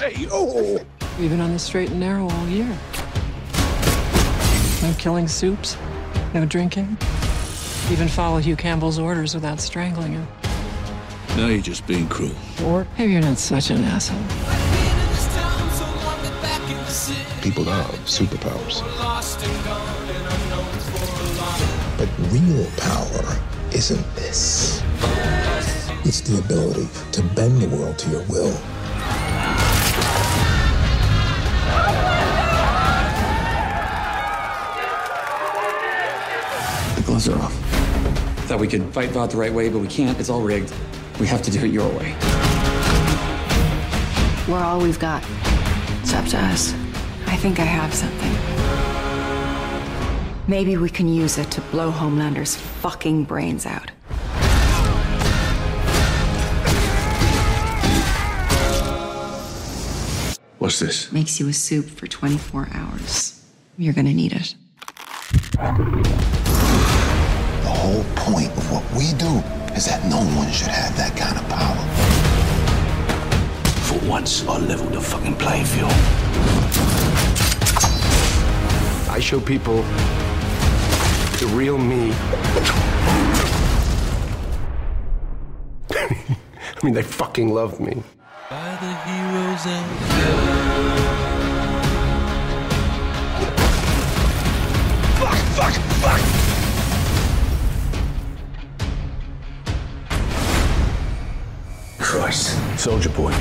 Hey, oh! We've been on the straight and narrow all year. No killing soups, no drinking. Even follow Hugh Campbell's orders without strangling him. Now you're just being cruel. Or maybe you're not such an asshole. People have superpowers. But real power isn't this. It's the ability to bend the world to your will. Thought we could fight Vought the right way, but we can't. It's all rigged. We have to do it your way. We're all we've got. It's up to us. I think I have something. Maybe we can use it to blow Homelander's fucking brains out. What's this? Makes you a soup for 24 hours. You're gonna need it. The whole point of what we do is that no one should have that kind of power. For once, I'll level the fucking playing field. I show people the real me. I mean, they fucking love me. Soldier boy.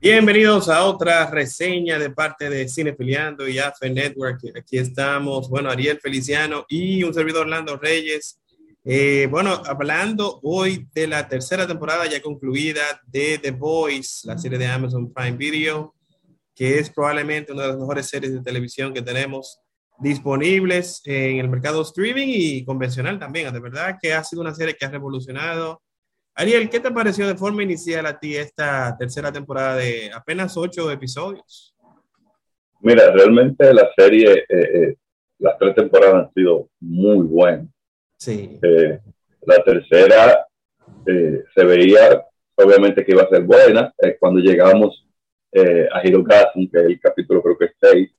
Bienvenidos a otra reseña de parte de Cinefiliando y AFE Network. Aquí estamos, bueno, Ariel Feliciano y un servidor Orlando Reyes. Eh, bueno, hablando hoy de la tercera temporada ya concluida de The Voice, la serie de Amazon Prime Video, que es probablemente una de las mejores series de televisión que tenemos disponibles en el mercado streaming y convencional también. De verdad que ha sido una serie que ha revolucionado Ariel, ¿qué te pareció de forma inicial a ti esta tercera temporada de apenas ocho episodios? Mira, realmente la serie, eh, eh, las tres temporadas han sido muy buenas. Sí. Eh, la tercera se veía, obviamente, que iba a ser buena. Cuando llegamos a Hirogasm, que es el capítulo creo que es 6,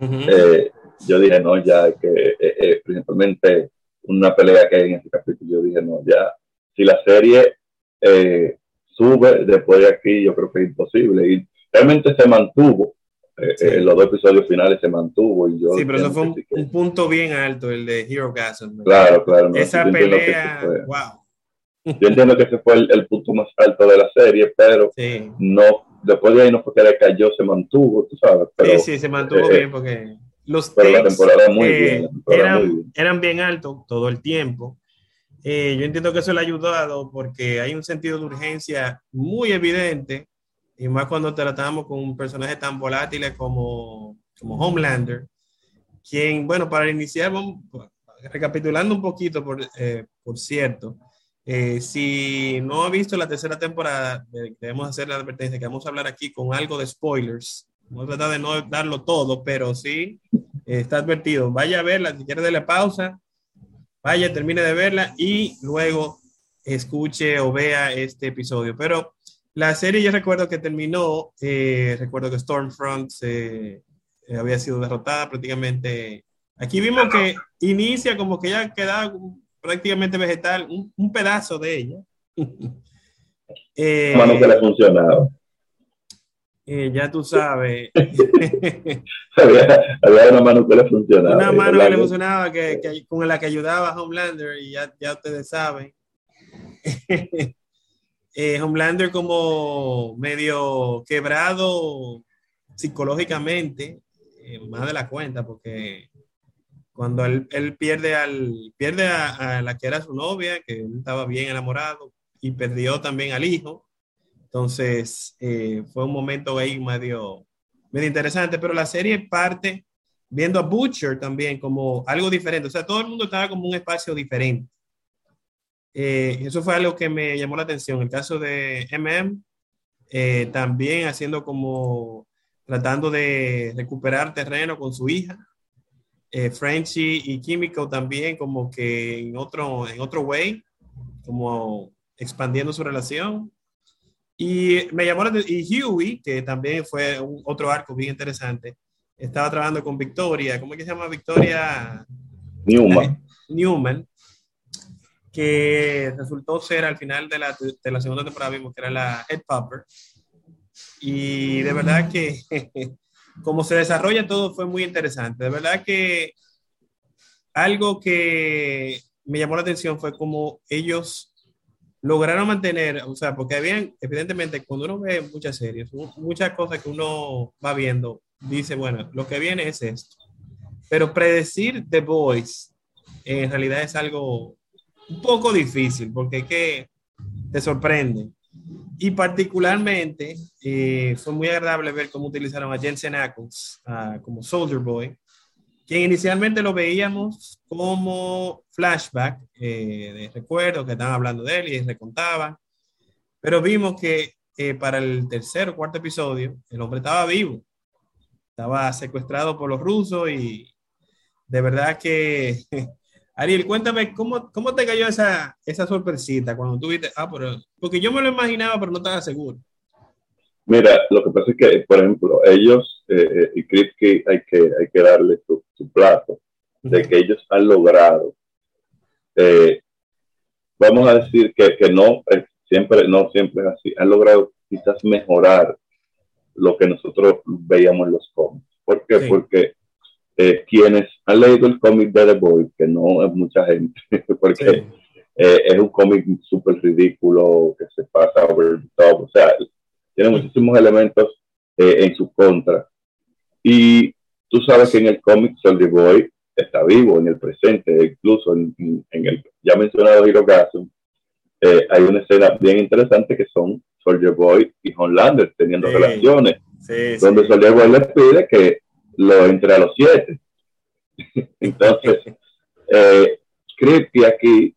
eh, yo dije, no, ya que eh, eh, principalmente una pelea que hay en ese capítulo, yo dije, no, ya, si la serie eh, sube después de aquí, yo creo que es imposible. Y realmente se mantuvo. eh, Sí. eh, los dos episodios finales se mantuvo. Y yo Sí, pero eso fue un, que- un punto bien alto, el de Hero Gasm. Claro, claro. no, Esa pelea, wow. yo entiendo que ese fue el, el punto más alto de la serie, pero Sí. no, después de ahí no fue que decayó, se mantuvo, tú sabes. Pero, sí, sí, se mantuvo eh, bien porque los pero la takes, temporada muy eh, bien, la temporada eran, muy bien. eran bien altos todo el tiempo. Eh, yo entiendo que eso le ha ayudado porque hay un sentido de urgencia muy evidente y más cuando tratamos con un personaje tan volátil como, como Homelander, quien, bueno, para iniciar, vamos, recapitulando un poquito, por, eh, por cierto, eh, si no ha visto la tercera temporada, debemos hacer la advertencia que vamos a hablar aquí con algo de spoilers. Vamos a tratar de no darlo todo, pero sí eh, está advertido. Vaya a verla, si quiere darle pausa, vaya, termine de verla y luego escuche o vea este episodio. Pero la serie yo recuerdo que terminó, eh, recuerdo que Stormfront eh, eh, había sido derrotada prácticamente. Aquí vimos que inicia como que ya queda prácticamente vegetal, un, un pedazo de ella. Eh, Mano que le funcionaba. Eh, ya tú sabes. había, había una mano que le funcionaba. Una y mano que le funcionaba, que, que- con la que ayudaba a Homelander, y ya, ya ustedes saben. Eh, Homelander como medio quebrado psicológicamente, eh, más de la cuenta, porque cuando él, él pierde, al, pierde a, a la que era su novia, que él estaba bien enamorado, y perdió también al hijo, entonces eh, fue un momento ahí medio, medio interesante, pero la serie parte viendo a Butcher también como algo diferente. O sea, todo el mundo estaba como un espacio diferente. Eh, eso fue algo que me llamó la atención. El caso de MM, eh, también haciendo como, tratando de recuperar terreno con su hija. eh, Frenchy y Químico también como que en otro, en otro way, como expandiendo su relación. Y me llamó la atención, y Huey, que también fue un, otro arco bien interesante, estaba trabajando con Victoria, ¿cómo es que se llama Victoria? Newman. Newman, que resultó ser al final de la, de la segunda temporada, vimos que era la Head Popper. Y de verdad que como se desarrolla todo fue muy interesante. De verdad que algo que me llamó la atención fue como ellos lograron mantener, o sea, porque habían, evidentemente, cuando uno ve muchas series, muchas cosas que uno va viendo, dice, bueno, lo que viene es esto. Pero predecir The Voice en realidad es algo un poco difícil, porque es que te sorprende. Y particularmente eh, fue muy agradable ver cómo utilizaron a Jensen Ackles como Soldier Boy, quien inicialmente lo veíamos como flashback eh, de recuerdos que estaban hablando de él y le contaban, pero vimos que eh, para el tercer o cuarto episodio el hombre estaba vivo, estaba secuestrado por los rusos y de verdad que Ariel, cuéntame, ¿cómo, cómo te cayó esa, esa sorpresita cuando tú viste? Ah, pero, porque yo me lo imaginaba, pero no estaba seguro. Mira, lo que pasa es que, por ejemplo, ellos, eh, eh y Kripke hay que, hay que darle su, su plato, de que ellos han logrado, eh, vamos a decir que, que no, eh, siempre, no siempre es así, han logrado quizás mejorar lo que nosotros veíamos en los cómics. ¿Por qué? Sí. Porque eh, quienes han leído el cómic de The Boy, que no es mucha gente, porque sí. eh, es un cómic súper ridículo, que se pasa over the top, o sea, tiene muchísimos elementos eh, en su contra. Y tú sabes que en el cómic Soldier Boy está vivo en el presente, incluso en, el ya mencionado Hirogasm, eh, hay una escena bien interesante que son Soldier Boy y Homelander teniendo sí. relaciones, sí, donde Soldier Boy les pide que lo entre a los siete. Entonces, eh, Kripke aquí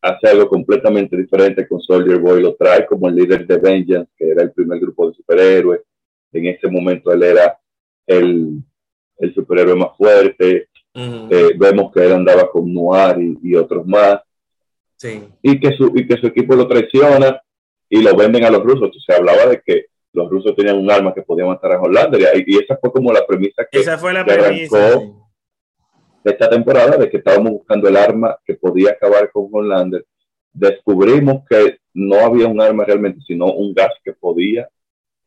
hace algo completamente diferente con Soldier Boy, lo trae como el líder de Vengeance, que era el primer grupo de superhéroes. En ese momento él era el, el superhéroe más fuerte. Uh -huh. eh, vemos que él andaba con Noir y, y otros más. Sí. Y, que su, y que su equipo lo traiciona y lo venden a los rusos. Se hablaba de que los rusos tenían un arma que podía matar a Hollander y, y esa fue como la premisa que, esa fue la que premisa, arrancó de esta temporada de que estábamos buscando el arma que podía acabar con Hollander descubrimos que no había un arma realmente sino un gas que podía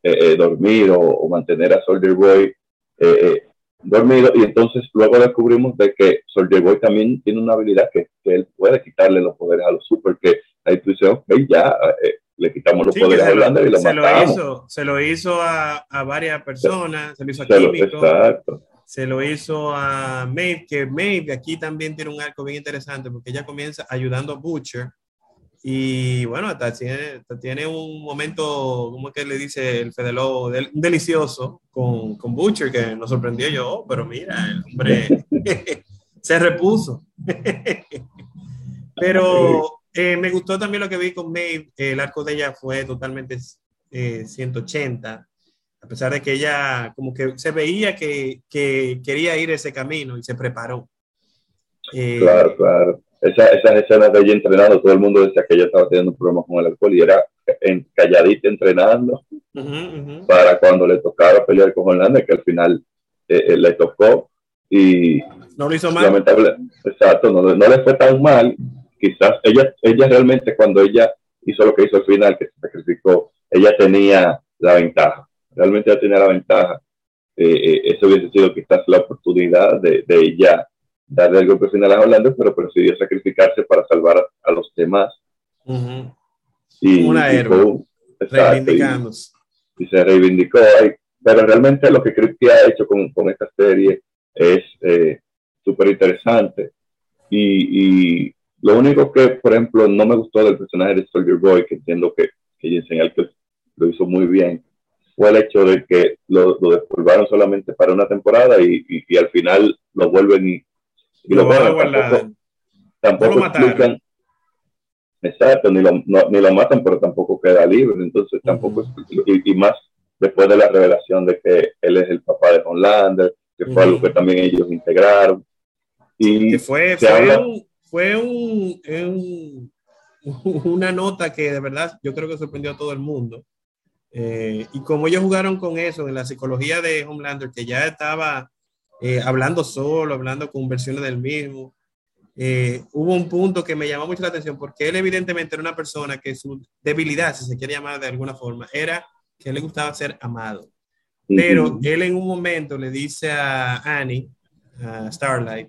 eh, eh, dormir o, o, mantener a Soldier Boy eh, eh, dormido y entonces luego descubrimos de que Soldier Boy también tiene una habilidad que, que él puede quitarle los poderes a los super que ahí tú dices ok ya eh, le quitamos los sí, poderes a Hollander y lo se matamos. Lo hizo, se lo hizo a, a varias personas, se lo hizo a Químico, exacto. se lo hizo a Maeve, que Maeve aquí también tiene un arco bien interesante porque ella comienza ayudando a Butcher y bueno, hasta tiene, hasta tiene un momento, como que le dice el Fede Lobo, del, delicioso con, con Butcher que nos sorprendió yo, oh, pero mira, el hombre se repuso. pero eh, me gustó también lo que vi con Maeve. El arco de ella fue totalmente eh, 180. A pesar de que ella como que se veía que, que quería ir ese camino y se preparó. Eh, claro, claro. Esa, esas escenas de ella entrenando, todo el mundo decía que ella estaba teniendo problemas con el alcohol y era en, calladita entrenando uh -huh, uh -huh. para cuando le tocaba pelear con Holanda, que al final eh, eh, le tocó y no lo hizo mal. Lamentable, exacto, no, no le fue tan mal quizás ella, ella realmente cuando ella hizo lo que hizo al final, que se sacrificó, ella tenía la ventaja, realmente ella tenía la ventaja. Eh, eso hubiese sido quizás la oportunidad de, de ella darle el golpe final a Holanda, pero prefirió sacrificarse para salvar a, los demás. Uh -huh. y, Una héroe, reivindicándose. Y, y, se reivindicó. Pero realmente lo que Cristi ha hecho con, con esta serie es eh, súper interesante. Y, y lo único que, por ejemplo, no me gustó del personaje de Soldier Boy, que entiendo que, que Jensen Ackles lo hizo muy bien, fue el hecho de que lo, lo solamente para una temporada y, y, y, al final lo vuelven y, y lo. Tampoco, tampoco no explican. Exacto, ni lo, no, ni lo matan, pero tampoco queda libre. Entonces, tampoco. Uh -huh. y, y, más después de la revelación de que él es el papá de Homelander, que fue algo que también ellos integraron. Y que fue, fue, habla- un- fue un- un- una nota que de verdad yo creo que sorprendió a todo el mundo. Eh, y como ellos jugaron con eso, en la psicología de Homelander, que ya estaba eh, hablando solo, hablando con versiones del mismo, eh, hubo un punto que me llamó mucho la atención porque él evidentemente era una persona que su debilidad, si se quiere llamar de alguna forma, era que le gustaba ser amado. Pero Ujú. él en un momento le dice a Annie, a Starlight,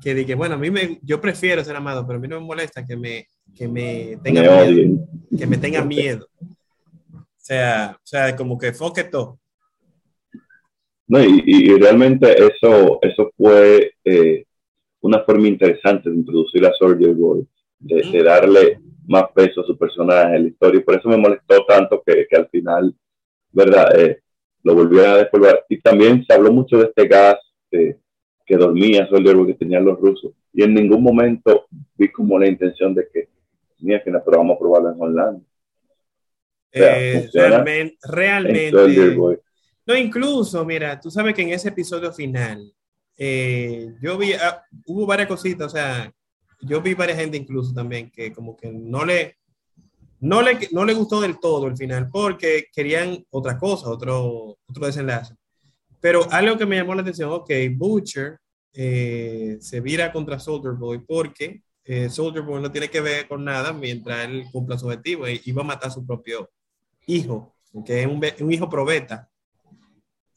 que dije, bueno, a mí me, yo prefiero ser amado, pero a mí no me molesta que me, que me tenga Me miedo, odien. que me tenga miedo. O sea, o sea, como que foque todo. No, y, y- realmente eso, eso fue eh, una forma interesante de introducir a Soldier Boy, de, de darle más peso a su personaje en la historia. Y por eso me molestó tanto que, que al final, ¿verdad? Eh, lo volvieron a despolvar. Y también se habló mucho de este gas eh, que dormía Soldier Boy, que tenían los rusos. Y en ningún momento vi como la intención de que, mira, que pero vamos a probarlo en Holanda. O sea, Eh, realmente. No, incluso, mira, tú sabes que en ese episodio final, eh, yo vi, ah, hubo varias cositas, o sea, yo vi varias gente incluso también que como que no le, no le, no le gustó del todo el final porque querían otra cosa, otro, otro desenlace. Pero algo que me llamó la atención, ok, Butcher eh, se vira contra Soldier Boy porque eh, Soldier Boy no tiene que ver con nada mientras él cumpla su objetivo y iba a matar a su propio hijo, que es un, un hijo probeta.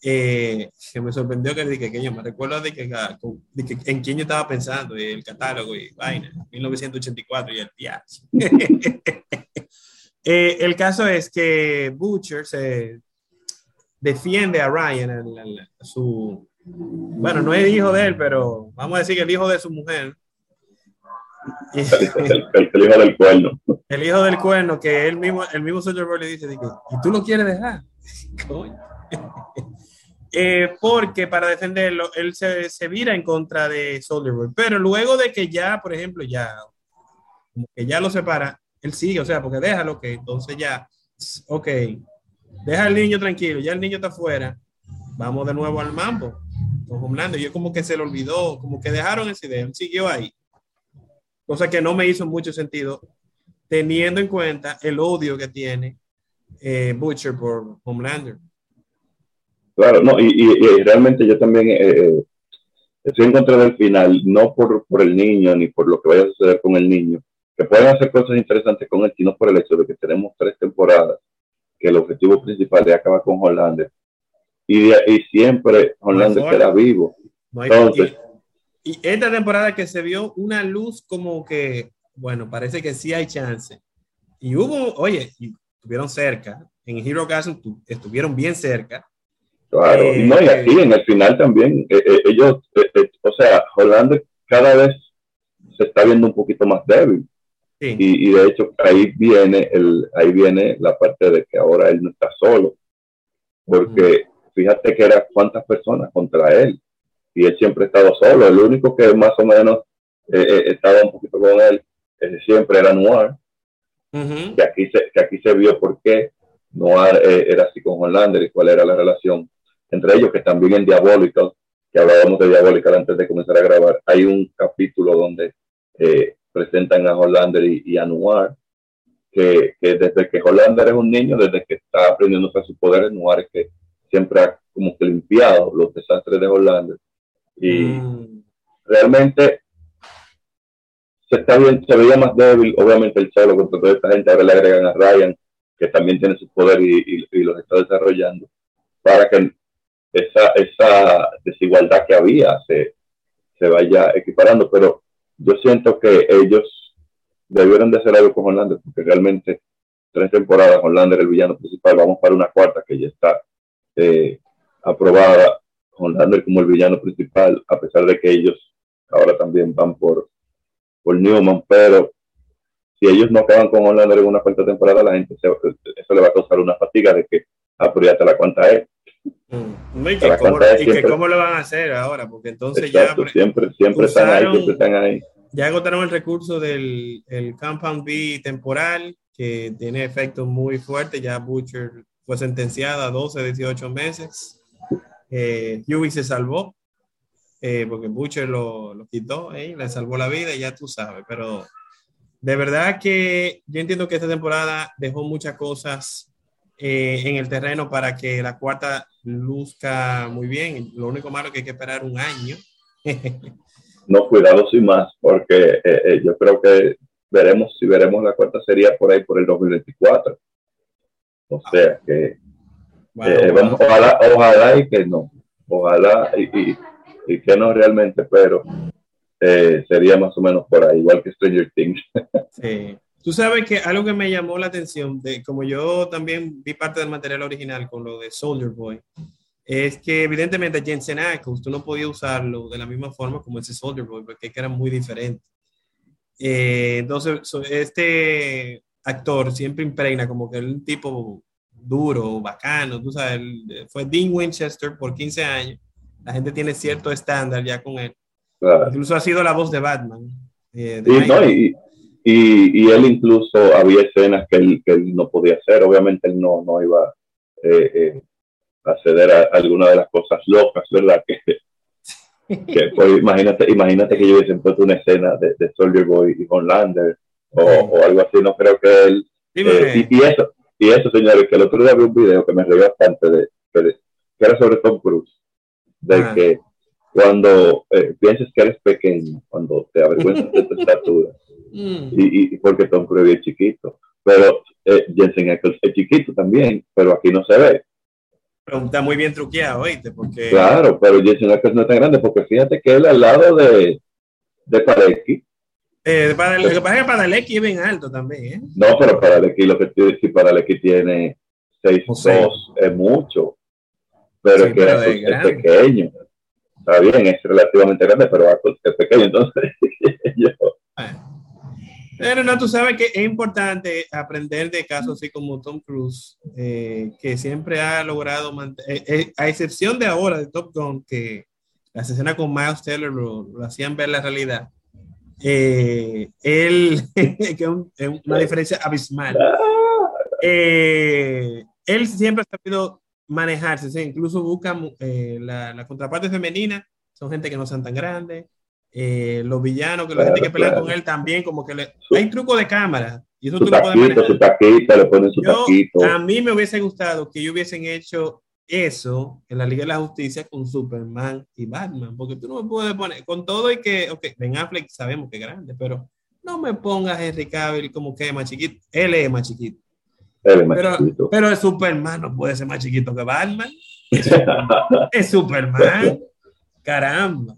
Eh, que me sorprendió que dije que yo me recuerdo de que, de que en quién yo estaba pensando, el catálogo y vaina, 1984 y el piazo. Eh, el caso es que Butcher se defiende a Ryan, el- el- su, bueno, no es hijo de él, pero vamos a decir que el hijo de su mujer. El, el- el hijo del cuerno. el hijo del cuerno que él mismo, el mismo Soldier Boy le dice, dice, ¿y tú lo quieres dejar? Coño. Eh, porque para defenderlo, él se, se vira en contra de Soldier Boy. Pero luego de que ya, por ejemplo, ya, que ya lo separa, él sigue, o sea, porque déjalo que entonces ya, ok, deja al niño tranquilo, ya el niño está afuera, vamos de nuevo al mambo con Homelander. Yo como que se le olvidó, como que dejaron esa idea, él siguió ahí. Cosa que no me hizo mucho sentido, teniendo en cuenta el odio que tiene eh, Butcher por Homelander. Claro, no, y, y- y realmente yo también eh, eh, estoy en contra del final, no por, por el niño ni por lo que vaya a suceder con el niño, que pueden hacer cosas interesantes con él, sino por el hecho de que tenemos tres temporadas, que el objetivo principal es acabar con Hollander, y, y siempre Hollander forma. será vivo. No Entonces, y, esta temporada que se vio una luz como que, bueno, parece que sí hay chance. Y hubo, oye, y estuvieron cerca. En Hero tu- estuvieron bien cerca. Claro, Eh, y no, y aquí en el final también, eh, eh, ellos, eh, eh, o sea, Hollander cada vez se está viendo un poquito más débil. Sí. Y, y de hecho ahí viene el, ahí viene la parte de que ahora él no está solo. Porque fíjate que era cuántas personas contra él. Y él siempre ha estado solo. El único que más o menos eh, eh, estaba un poquito con él eh, siempre era Noir. Ujú. Que aquí se, que aquí se vio por qué Noir eh, era así con Hollander y cuál era la relación entre ellos, que también en Diabólica, que hablábamos de Diabólica antes de comenzar a grabar, hay un capítulo donde eh, presentan a Hollander y, y a Noir, que, que desde que Hollander es un niño, desde que está aprendiendo a usar sus poderes, Noir es que siempre ha como que limpiado los desastres de Hollander. Y Mm. realmente se está bien, se veía más débil, obviamente el solo contra toda esta gente, ahora le agregan a Ryan, que también tiene su poder y, y- y los está desarrollando, para que esa, esa desigualdad que había se, se vaya equiparando, pero yo siento que ellos debieron de hacer algo con Hollander, porque realmente tres temporadas Hollander el villano principal, vamos para una cuarta que ya está eh, aprobada, Hollander como el villano principal, a pesar de que ellos ahora también van por, por Newman, pero si ellos no acaban con Hollander en una cuarta temporada, la gente se- eso le va a causar una fatiga de que, ah, la cuenta es. Mm. No, y, que cómo, y que siempre. cómo lo van a hacer ahora, porque entonces ya, siempre, siempre están ahí, usaron- siempre están ahí. ya agotaron el recurso del el Compound B temporal, que tiene efectos muy fuertes. Ya Butcher fue sentenciada a 12, 18 meses. Eh, Huey se salvó, eh, porque Butcher lo, lo quitó, eh, le salvó la vida y ya tú sabes, pero de verdad que yo entiendo que esta temporada dejó muchas cosas eh, en el terreno para que la cuarta luzca muy bien. Lo único malo es que hay que esperar un año. no, cuidado sin más, porque eh, eh, yo creo que veremos, si veremos la cuarta sería por ahí por el 2024. O sea que Bueno, vamos, ojalá, ojalá y que no, ojalá y, y, y que no realmente, pero eh, sería más o menos por ahí, igual que Stranger Things. Sí. Tú sabes que algo que me llamó la atención, de como yo también vi parte del material original con lo de Soldier Boy, es que evidentemente Jensen Ackles, tú no podías usarlo de la misma forma como ese Soldier Boy, porque era muy diferente. Eh, entonces, este actor siempre impregna como que un tipo duro, bacano, tú sabes, fue Dean Winchester por 15 años, la gente tiene cierto estándar ya con él. Claro. Incluso ha sido la voz de Batman. eh, de Y, no, y, y, y él incluso había escenas que él, que él no podía hacer, obviamente él no, no iba eh, eh, a ceder a alguna de las cosas locas, ¿verdad? Que, que fue, imagínate, imagínate que yo hubiesen puesto una escena de, de Soldier Boy y Homelander o, o algo así, no creo que él... Eh, y, y eso, y eso, señores, que el otro día vi un video que me reí bastante de, de- que era sobre Tom Cruise, de Ah. que cuando eh, piensas que eres pequeño, cuando te avergüenzas de tu estatura, Mm. y, y porque Tom Cruise es chiquito, pero eh, Jensen Ackles es chiquito también, pero aquí no se ve. Pero está muy bien truqueado, ¿oíste? Porque Claro, pero Jensen Ackles no es tan grande, porque fíjate que él al lado de, de Parecki, eh, para, lo que pasa es que Padalecki es bien alto también, ¿eh? no, pero Parecki, lo que te decir, Parecki tiene 6'2", O sea. es mucho, pero Sí, es que pero es pequeño. Está bien, es relativamente grande, pero es pequeño, entonces yo, Pero no, tú sabes que es importante aprender de casos así como Tom Cruise, eh, que siempre ha logrado, eh, eh, a excepción de ahora de Top Gun, que las escenas con Miles Taylor lo, lo hacían ver la realidad. Eh, él, que un- es una diferencia abismal. Eh, él siempre ha sabido manejarse, ¿sí? incluso busca eh, la, la contraparte femenina, son gente que no son tan grandes. Eh, los villanos, que la Claro, gente que pelea claro. con él también, como que le, hay truco de cámara y eso tú lo puedes taquito, su taquito, le ponen su Yo, taquito. a mí me hubiese gustado que ellos hubiesen hecho eso en la Liga de la Justicia con Superman y Batman, porque tú no me puedes poner, con todo y que, ok, Ben Affleck sabemos que es grande, pero no me pongas Henry Cavill como que es más chiquito, él es más chiquito, Él es más pero, chiquito. pero el Superman no puede ser más chiquito que Batman, es Superman, caramba.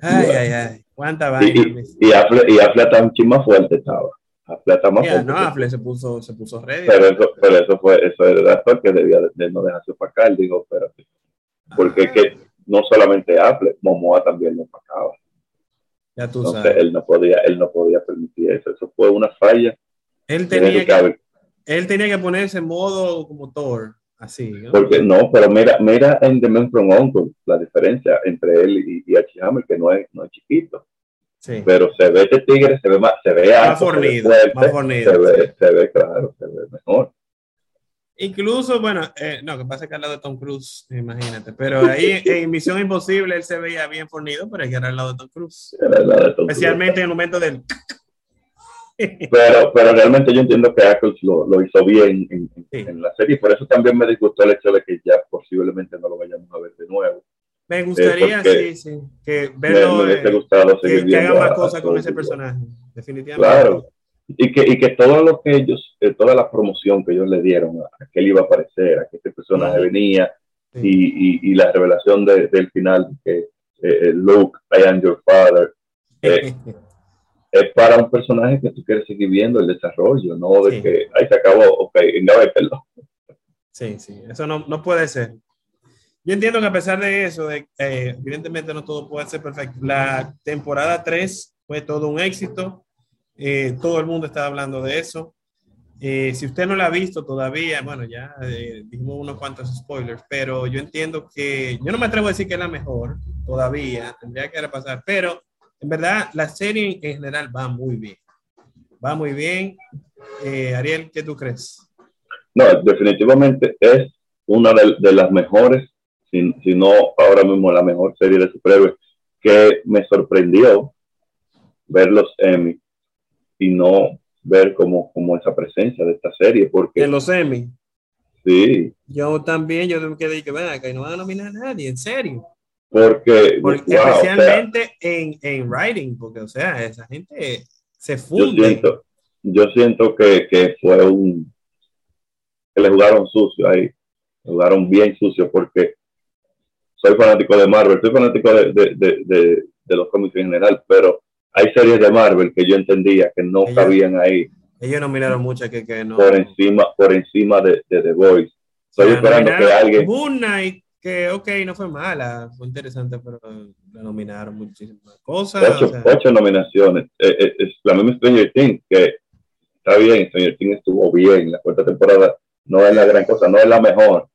Ay, ay, ay, cuánta vaina. y, y, Affle, y Affle está un chin más fuerte estaba. Affle está más fuerte. no, Affleck se puso, se puso ready. pero eso, pero eso fue, eso era el actor que debía de, no dejarse opacar, digo, pero porque es que no solamente Affle, Momoa también lo opacaba. Ya tú Entonces sabes. él no podía, él no podía permitir eso. Eso fue una falla. Él tenía que. Él tenía que ponerse en modo como Thor, así. ¿no? Porque no, pero mira, mira en The Man from Uncle la diferencia entre él y, y Archie Hammer, que no es, no es chiquito. Sí. Pero se ve este tigre, se ve más, se ve Más alto, se ve fornido, fuerte, más fornido, Se ve, se ve, claro, se ve mejor. Incluso, bueno, eh, no, que pasa que al lado de Tom Cruise, imagínate. Pero ahí en Misión Imposible él se veía bien fornido, pero es que era al lado de Tom Cruise. Era la de Tom Cruise. Especialmente en el momento del. Pero, pero realmente yo entiendo que Ackles lo, lo hizo bien en, en- en la serie, y por eso también me disgustó el hecho de que ya posiblemente no lo vayamos a ver de nuevo. Me gustaría, Eh, sí, sí, que Me, verlo, me hubiese eh, gustado que, que haga más cosas con ese personaje, definitivamente. Claro. Y que, y que todo lo que ellos, eh, toda la promoción que ellos le dieron a, a que él iba a aparecer, a que este personaje Ujú. venía, Sí. y, y, y la revelación de- del final, que eh, eh, Luke, I am your father, eh, es para un personaje que tú quieres seguir viendo el desarrollo, no de Sí. que ahí se acabó, ok, engavételo. Sí, sí, eso no, no puede ser. Yo entiendo que a pesar de eso, de, eh, evidentemente no todo puede ser perfecto. La temporada 3 fue todo un éxito. Eh, todo el mundo estaba hablando de eso. Eh, si usted no la ha visto todavía, bueno, ya eh, dijimos unos cuantos spoilers, pero yo entiendo que yo no me atrevo a decir que es la mejor todavía, tendría que repasar, pero en verdad la serie en general va muy bien. Va muy bien. Eh, Ariel, ¿qué tú crees? No, definitivamente es una de, de las mejores si, si no ahora mismo la mejor serie de superhéroes, que me sorprendió ver los Emmy y no ver como, como esa presencia de esta serie. Porque, En los Emmy. Sí, Yo también, yo me quedé que ven acá no van a nominar a nadie, en serio. Porque, Porque- wow, o sea, especialmente en, en writing, porque, o sea, esa gente se yo funde. siento, yo siento que, que fue un que le jugaron sucio ahí, le jugaron bien sucio porque soy fanático de Marvel, soy fanático de, de, de, los cómics en general, pero hay series de Marvel que yo entendía que no Ella- cabían ahí Ellos nominaron muchas que, que no. por encima, por encima de, de The Voice. Estoy O sea, esperando que alguien, Moon Knight, que ok, no fue mala, fue interesante, pero la nominaron muchísimas cosas. ocho, o sea, ocho nominaciones. Eh, eh, es la misma Stranger Things, que está bien, Stranger Things estuvo bien, la cuarta temporada no es la gran cosa, no es la mejor,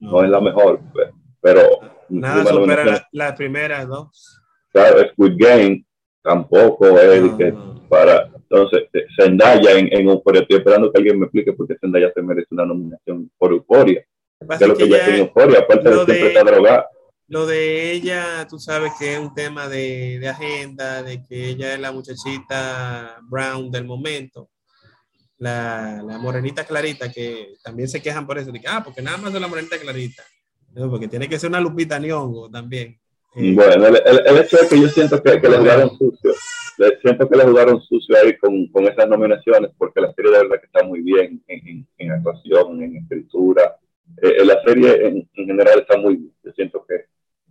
no, es la mejor, pe- pero nada supera nominaciones. la- las primeras dos. Claro, Squid Game tampoco es No, que no. para entonces eh, Zendaya en, en Euphoria, estoy esperando que alguien me explique por qué Zendaya se merece una nominación por Euphoria, Lo que ella tiene aparte de lo siempre de- está drogada. Lo de ella, tú sabes que es un tema de, de agenda, de que ella es la muchachita Brown del momento, la, la morenita clarita, que también se quejan por eso, de que, ah, porque nada más es la morenita clarita, no, porque tiene que ser una Lupita Nyong'o también. Eh, Bueno, el, el- el hecho es que yo siento que, que le jugaron sucio, le- siento que le jugaron sucio ahí con, con esas nominaciones, porque la serie de verdad que está muy bien en, en- en actuación, en escritura. Eh, eh, la serie en, en general está muy bien. Yo siento que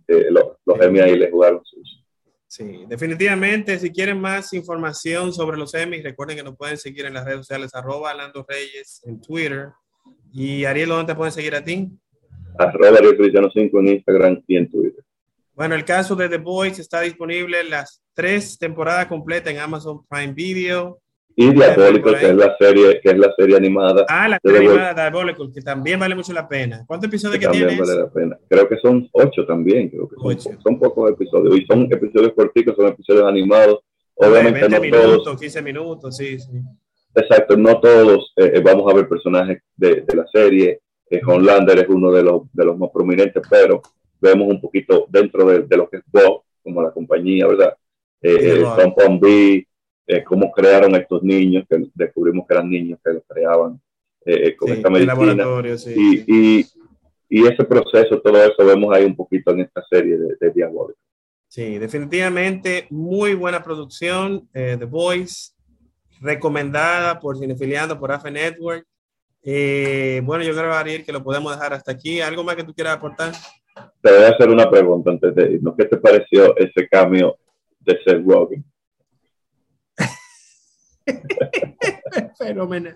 eh, los, los Emmy ahí le jugaron sucio. Sí, definitivamente, si quieren más información sobre los Emmys, recuerden que nos pueden seguir en las redes sociales, arroba Lando Reyes en Twitter. Y Ariel, ¿dónde te pueden seguir a ti? Arroba Ariel Cristiano 5 en Instagram y en Twitter. Bueno, el caso de The Boys está disponible las tres temporadas completas en Amazon Prime Video. Y Diabólico, que es la serie, que es la serie animada. Ah, la serie animada Diabolical, que también vale mucho la pena. ¿Cuántos episodios que que tiene? vale la pena. Creo que son ocho también, creo que son, Ocho. son pocos episodios. Y son episodios corticos, son episodios animados. Obviamente 20 no minutos, todos, 15 minutos, sí, sí. exacto, no todos eh, eh, vamos a ver personajes de, de la serie. Eh, Homelander es uno de los, de los más prominentes, pero vemos un poquito dentro de, de lo que es Bob, como la compañía, ¿verdad? Eh, eh. Tom Pombi, eh, cómo crearon a estos niños, que descubrimos que eran niños que los creaban eh, eh, con Sí, esta medicina. laboratorio, sí. sí. y, y, y ese proceso, todo eso vemos ahí un poquito en esta serie de, de Diabólico. Sí, definitivamente muy buena producción. eh, The Voice, recomendada por Cinefiliando, por AFE Network. Eh, bueno, yo creo, Ariel, que lo podemos dejar hasta aquí. ¿Algo más que tú quieras aportar? Te voy a hacer una pregunta antes de irnos. ¿Qué te pareció ese cambio de Seth Rogen? Fenomenal.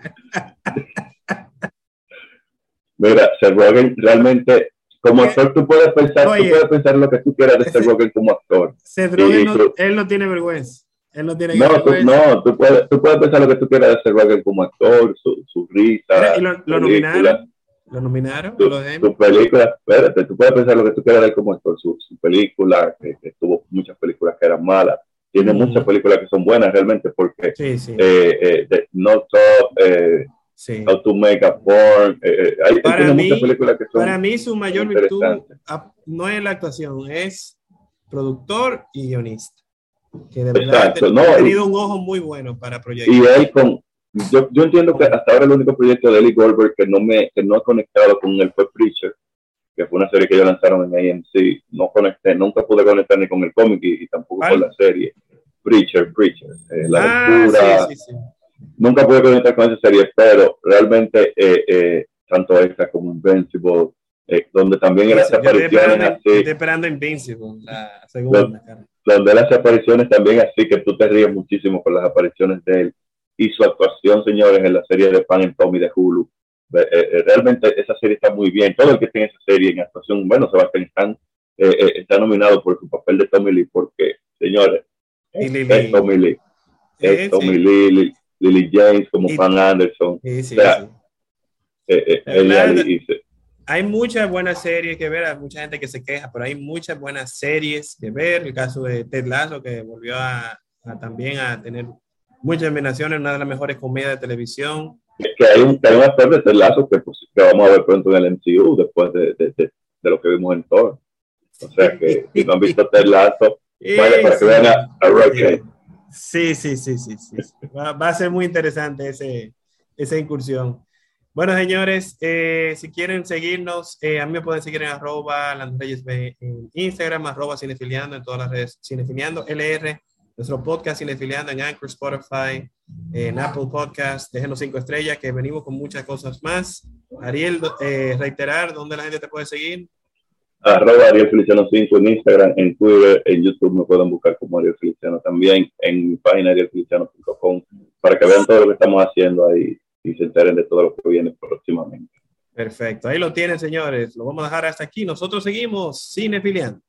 Mira, Seth Rogen realmente, como actor, tú puedes pensar, Oye. tú puedes pensar lo que tú quieras de Seth Rogen como actor. Seth Rogen Y- no- pero- él no tiene vergüenza. Él no tiene No, tú, no, tú puedes, tú puedes pensar lo que tú quieras de Seth Rogen como actor, su, su risa, y lo, lo nominaron. Lo nominaron. de su película, espérate, tú puedes pensar lo que tú quieras de él como actor, su, su película, que, que tuvo muchas películas que eran malas, tiene Mm. muchas películas que son buenas realmente porque Sí, sí. eh, eh, No Top, eh, sí. How to Make a Porn, eh, eh, hay, Para mí- muchas películas que son Para mí su mayor virtud no es la actuación, es productor y guionista. Que de verdad Exacto, ha no, tenido un ojo muy bueno para proyectos. y él con yo, yo entiendo que hasta ahora el único proyecto de Eli Goldberg que no me que no ha conectado con él fue Preacher que fue una serie que ellos lanzaron en AMC no conecté nunca pude conectar ni con el cómic y, y tampoco ¿Cuál? con la serie Preacher Preacher eh, la ah, lectura sí, sí, sí. nunca pude conectar con esa serie pero realmente eh, eh, tanto esta como Invincible eh, donde también él hace apariciones esperando, así estoy esperando Invincible, la segunda. cara. donde él hace apariciones también así que tú te ríes muchísimo con las apariciones de él y su actuación, señores, en la serie de Pan and Tommy de Hulu. Eh, eh, realmente esa serie está muy bien. Todo el que esté en esa serie en actuación, bueno, Sebastián eh, eh, está nominado por su papel de Tommy Lee porque, señores, es, Lily. es Tommy Lee. Sí, Es sí. Tommy Lee, Lily, Lily James como Pan Anderson. Sí, sí, O sea, sí. Eh, La ella verdad- dice, Hay muchas buenas series que ver, hay mucha gente que se queja, pero hay muchas buenas series que ver. El caso de Ted Lasso, que volvió a, a también a tener muchas nominaciones, una de las mejores comedias de televisión. Que hay un, que hay un actor de este lazo que, pues, que vamos a ver pronto en el MCU después de, de, de, de lo que vimos en Thor. O sea que si no han visto Ted Lasso, vaya para que vean a, a Rocket. Sí, sí, sí, sí, sí. Va, va a ser muy interesante ese, esa incursión. Bueno, señores, eh, si quieren seguirnos, eh, a mí me pueden seguir en arroba en Instagram, arroba cinefiliando en todas las redes, cinefiliando LR, nuestro podcast cinefiliando en Anchor, Spotify, en Apple Podcast, déjenos cinco estrellas, que venimos con muchas cosas más. Ariel, eh, reiterar, ¿dónde la gente te puede seguir? arroba Ariel Feliciano 5 en Instagram, en Twitter, en YouTube me pueden buscar como Ariel Feliciano también, en mi página arielfeliciano.com para que vean todo lo que estamos haciendo ahí y se enteren de todo lo que viene próximamente. Perfecto, ahí lo tienen, señores. Lo vamos a dejar hasta aquí. Nosotros seguimos cinefiliando.